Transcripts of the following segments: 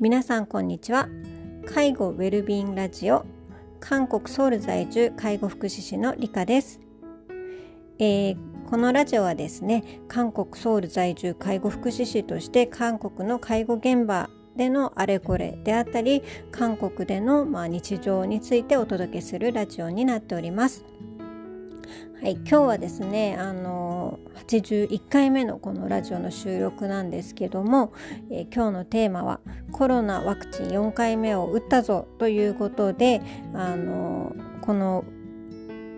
皆さんこんにちは介護ウェルビーンラジオ韓国ソウル在住介護福祉士の理香です、えー、このラジオはですね韓国ソウル在住介護福祉士として韓国の介護現場でのあれこれであったり韓国での、まあ、日常についてお届けするラジオになっております。はい、今日はですねあの81回目のこのラジオの収録なんですけども、えー、今日のテーマは「コロナワクチン4回目を打ったぞ」ということであのこの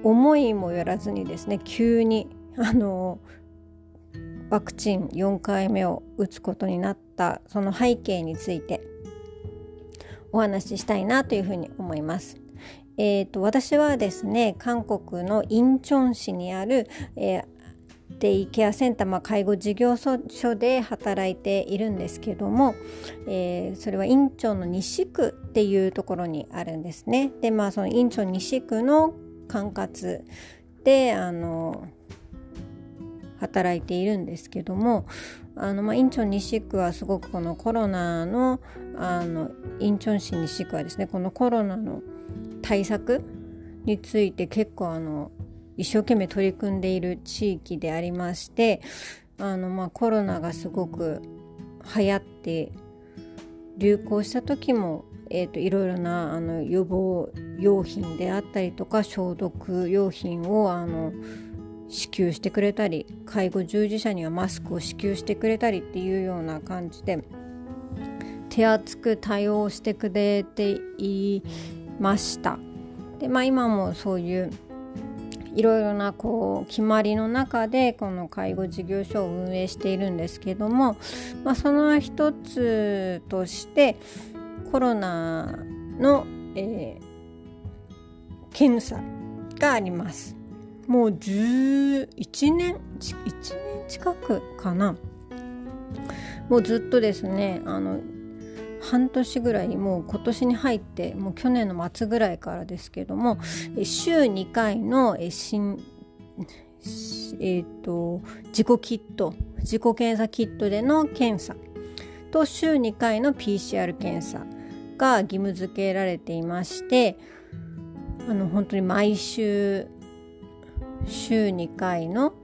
思いもよらずにですね急にあのワクチン4回目を打つことになったその背景についてお話ししたいなというふうに思います。えーと、私はですね韓国のインチョン市にある、えー、デイケアセンター、まあ、介護事業所で働いているんですけども、えー、それはインチョンの西区っていうところにあるんですね。でまあそのインチョン西区の管轄であの働いているんですけどもあの、まあ、インチョン西区はすごくこのコロナのあのインチョン市西区はですねこのコロナの対策について結構あの一生懸命取り組んでいる地域でありましてあの、まあ、コロナがすごく流行って流行した時も、えーと、いろいろなあの予防用品であったりとか消毒用品をあの支給してくれたり介護従事者にはマスクを支給してくれたりっていうような感じで手厚く対応してくれていました。でまあ今もそういういろいろなこう決まりの中でこの介護事業所を運営しているんですけども、まあ、その一つとしてコロナの、えー、検査があります。もう11年1年近くかなもうずっとですねあの半年ぐらいもう今年に入ってもう去年の末ぐらいからですけども週2回の新えーと、自己キット自己検査キットでの検査。と週2回の PCR 検査が義務付けられていましてあの本当に毎週週2回の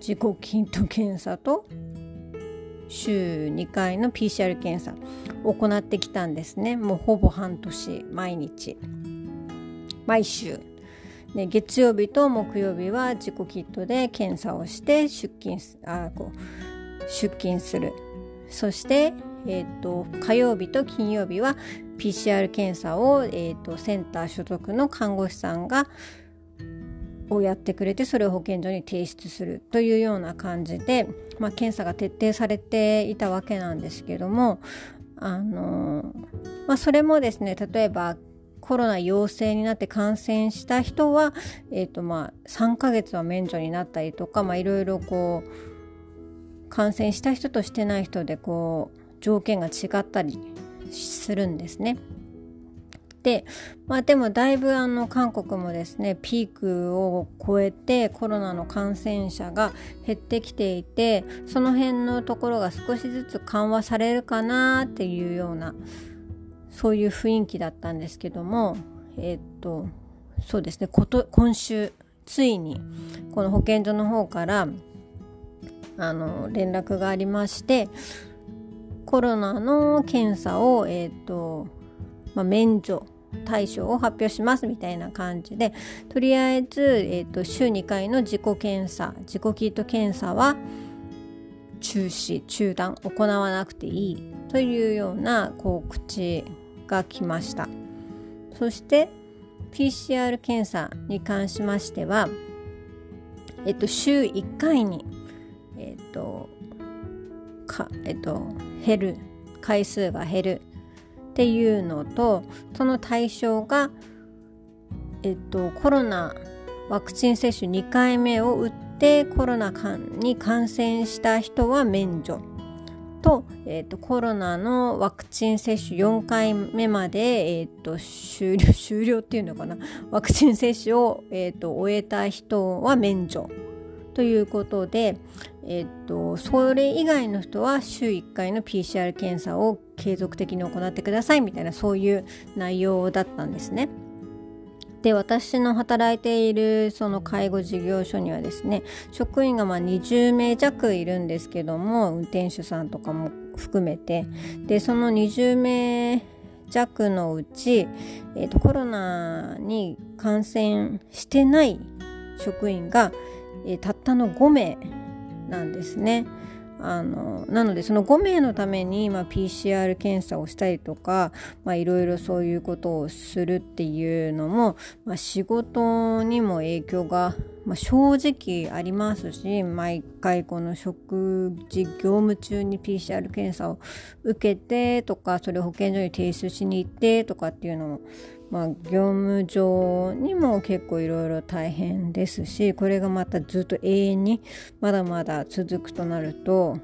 自己キット検査と週2回の PCR 検査を行ってきたんですね。もうほぼ半年毎日。毎週。で月曜日と木曜日は自己キットで検査をして出勤あこう出勤する。そして、えーと、火曜日と金曜日は PCR 検査を、えーとセンター所属の看護師さんがをやってくれてそれを保健所に提出するというような感じで、まあ、検査が徹底されていたわけなんですけどもあの、まあ、それもですね例えばコロナ陽性になって感染した人は、えーとまあ、3ヶ月は免除になったりとか、まあ、いろいろこう感染した人としてない人でこう条件が違ったりするんですね。で、まあ、でもだいぶあの韓国もですねピークを超えてコロナの感染者が減ってきていてその辺のところが少しずつ緩和されるかなっていうようなそういう雰囲気だったんですけどもえ、っとそうですねこと今週ついにこの保健所の方からあの連絡がありましてコロナの検査を、えーとまあ、免除対象を発表しますみたいな感じでとりあえず、えーと、週2回の自己検査自己キット検査は中止中断行わなくていいというような告知が来ました。そして PCR 検査に関しましては、えっと、週1回に、えっとかえっと、減る回数が減るっていうのとその対象が、えっと、コロナワクチン接種2回目を打ってコロナに感染した人は免除と,、えっとコロナのワクチン接種4回目まで、えっと終了終了っていうのかな？ワクチン接種を、えっと終えた人は免除。ということで、えっと、それ以外の人は週1回の PCR 検査を継続的に行ってくださいみたいなそういう内容だったんですね。で私の働いているその介護事業所にはですね職員がまあ20名弱いるんですけども運転手さんとかも含めてでその20名弱のうち、えーと、コロナに感染してない職員が、え、たったの5名なんですね。あのなのでその5名のために、まあ、PCR 検査をしたりとかいろいろそういうことをするっていうのも、まあ、仕事にも影響が、まあ、正直ありますし毎回この食事業務中に PCR 検査を受けてとかそれを保健所に提出しに行ってとかっていうのもまあ、業務上にも結構いろいろ大変ですしこれがまたずっと永遠にまだまだ続くとなると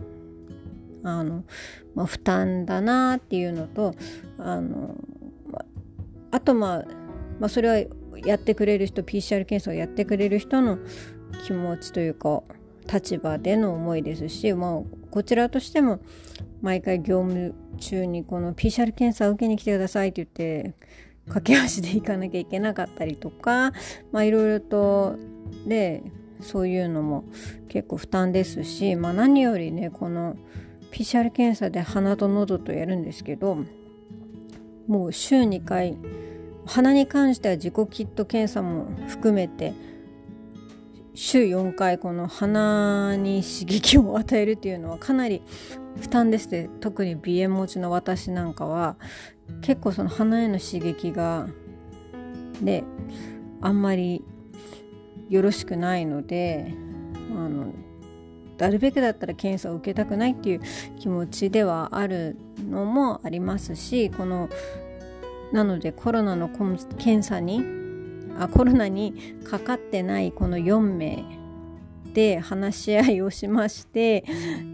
あの、まあ、負担だなっていうのとあの、まあとまあ、まあ、それはやってくれる人 PCR 検査をやってくれる人の気持ちというか立場での思いですし、まあ、こちらとしても毎回業務中にこの PCR 検査を受けに来てくださいって言って駆け足で行かなきゃいけなかったりとかまあいろいろとでそういうのも結構負担ですし、まあ、何よりねこの PCR 検査で鼻と喉とやるんですけどもう週2回鼻に関しては自己キット検査も含めて週4回この鼻に刺激を与えるっていうのはかなり負担です特に鼻炎持ちの私なんかは。結構その鼻への刺激がであんまりよろしくないのであのなるべくだったら検査を受けたくないっていう気持ちではあるのもありますしこのなのでコロナの検査にあコロナにかかってないこの4名で話し合いをしまして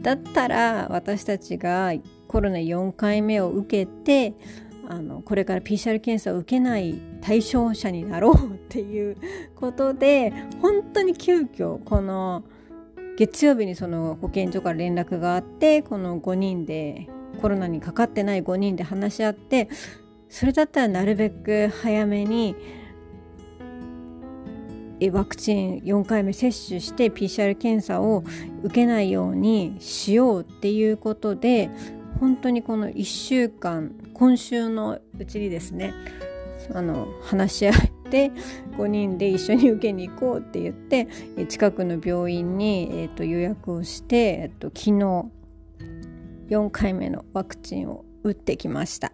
だったら私たちがコロナ4回目を受けてあのこれから PCR 検査を受けない対象者になろうっていうことで本当に急遽この月曜日にその保健所から連絡があってこの5人でコロナにかかってない5人で話し合ってそれだったらなるべく早めにワクチン4回目接種して PCR 検査を受けないようにしようっていうことで本当にこの1週間今週のうちにですねあの話し合って5人で一緒に受けに行こうって言って近くの病院に、えーと、予約をして、えーと昨日4回目のワクチンを打ってきました。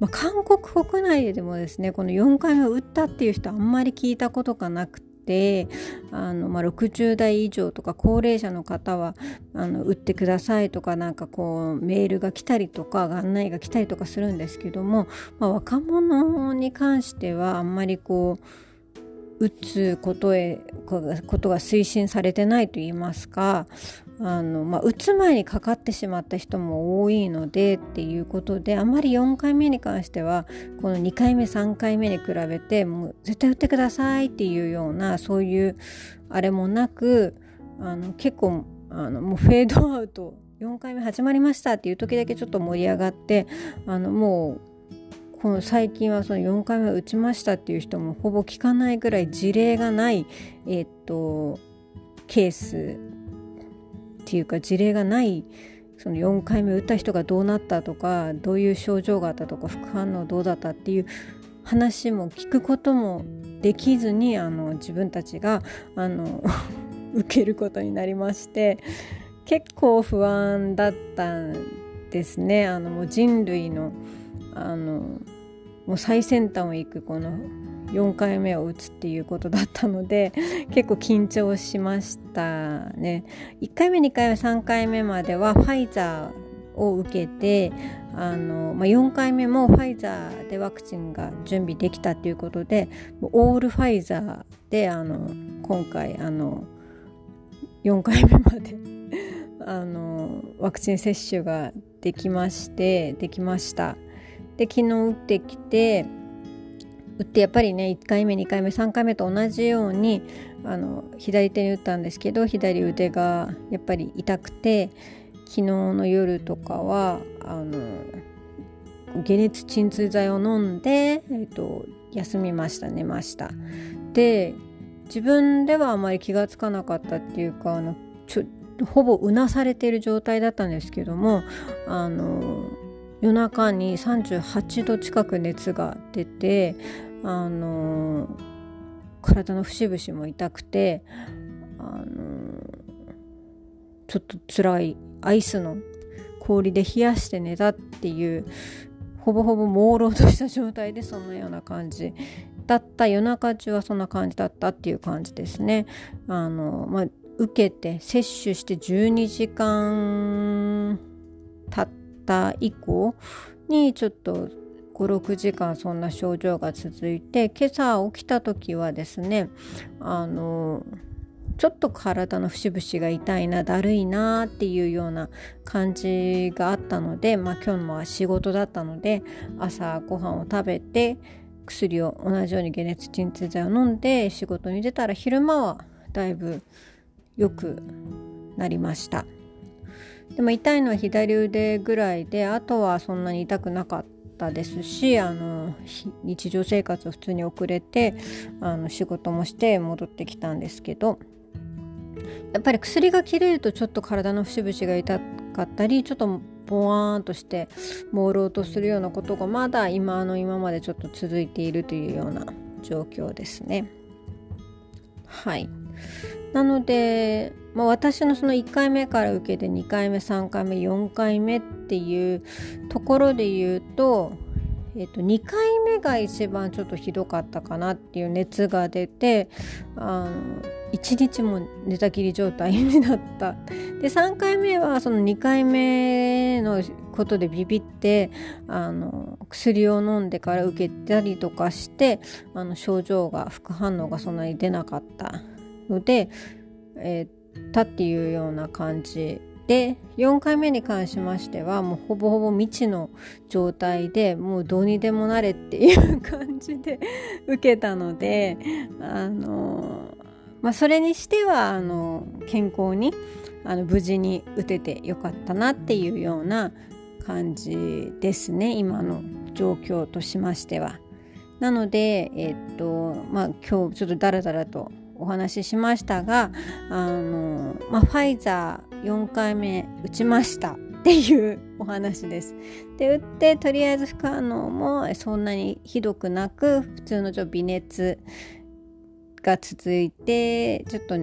まあ、韓国国内でもですねこの4回目を打ったっていう人あんまり聞いたことがなくであの、まあ、60代以上とか高齢者の方はあの打ってくださいとかなんかこうメールが来たりとか案内が来たりとかするんですけども、まあ、若者に関してはあんまりこう打つことへことが推進されてないと言いますかあの、まあ、打つ前にかかってしまった人も多いのでっていうことであまり4回目に関してはこの2回目3回目に比べてもう絶対打ってくださいっていうようなそういうあれもなくあの結構あのもうフェードアウト4回目始まりましたっていう時だけちょっと盛り上がってあのもうこの最近はその4回目打ちましたっていう人もほぼ聞かないぐらい事例がない、え、っとケースっていうか事例がないその4回目打った人がどうなったとかどういう症状があったとか副反応どうだったっていう話も聞くこともできずにあの自分たちがあの 受けることになりまして結構不安だったんですね。あのもう人類のあのもう最先端を行くこの4回目を打つっていうことだったので 結構緊張しましたね。1回目2回目3回目まではファイザーを受けてあの、まあ、4回目もファイザーでワクチンが準備できたっていうことでオールファイザーであの今回あの4回目まで あのワクチン接種ができましてできました。で昨日打ってきて打ってやっぱりね1回目2回目3回目と同じようにあの左手に打ったんですけど左腕がやっぱり痛くて昨日の夜とかはあの解熱鎮痛剤を飲んで、えーと、休みました寝ました。で自分ではあまり気が付かなかったっていうかあのちょほぼうなされている状態だったんですけどもあの夜中に38度近く熱が出てあの体の節々も痛くてあのちょっと辛いアイスの氷で冷やして寝たっていうほぼほぼ朦朧とした状態でそんなような感じだった夜中中はそんな感じだったっていう感じですね。あのまあ、受けて接種して12時間経った以降にちょっと56時間そんな症状が続いて今朝起きた時はですねあのちょっと体の節々が痛いなだるいなっていうような感じがあったので、まあ、今日も仕事だったので朝ご飯を食べて薬を同じように解熱鎮痛剤を飲んで仕事に出たら昼間はだいぶ良くなりました。でも痛いのは左腕ぐらいであとはそんなに痛くなかった。たですしあの日常生活を普通に遅れてあの仕事もして戻ってきたんですけどやっぱり薬が切れるとちょっと体の節々が痛かったりちょっとボワーンとして朦朧とするようなことがまだ今の今までちょっと続いているというような状況ですね。はいなので、まあ、私のその1回目から受けて2回目3回目4回目っていうところで言うとえー、と2回目が一番ちょっとひどかったかなっていう熱が出てあの1日も寝たきり状態になった。で3回目はその2回目のことでビビってあの薬を飲んでから受けたりとかしてあの症状が副反応がそんなに出なかった。で、えー、たっていうような感じで4回目に関しましてはもうほぼほぼ未知の状態でもうどうにでもなれっていう感じで 受けたのであのまあそれにしてはあの健康にあの無事に打ててよかったなっていうような感じですね今の状況としましては。なので、えっとまあ、今日ちょっとダラダラとお話ししましたがあの、まあ、ファイザー4回目打ちましたっていうお話です。で打ってとりあえず副反応もそんなにひどくなく普通のちょ微熱が続いてちょっと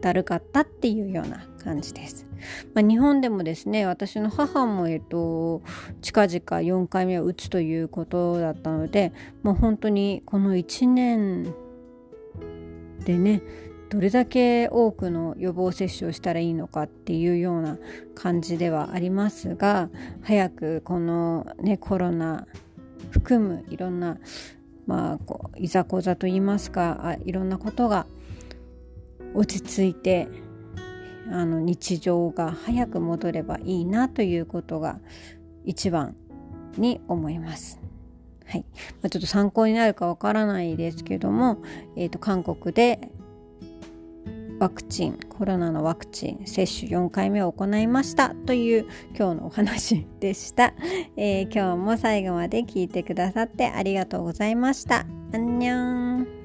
だるかったっていうような感じです。まあ、日本でもですね私の母も、えっと、近々4回目を打つということだったのでもう本当にこの1年でねどれだけ多くの予防接種をしたらいいのかっていうような感じではありますが早くこの、ね、コロナ含むいろんな、まあ、こういざこざといいますかあいろんなことが落ち着いてあの日常が早く戻ればいいなということが一番に思います。はい。まあ、ちょっと参考になるかわからないですけども、えーと韓国でワクチンコロナのワクチン接種4回目を行いましたという今日のお話 でした、えー、今日も最後まで聞いてくださってありがとうございました。あんにゃん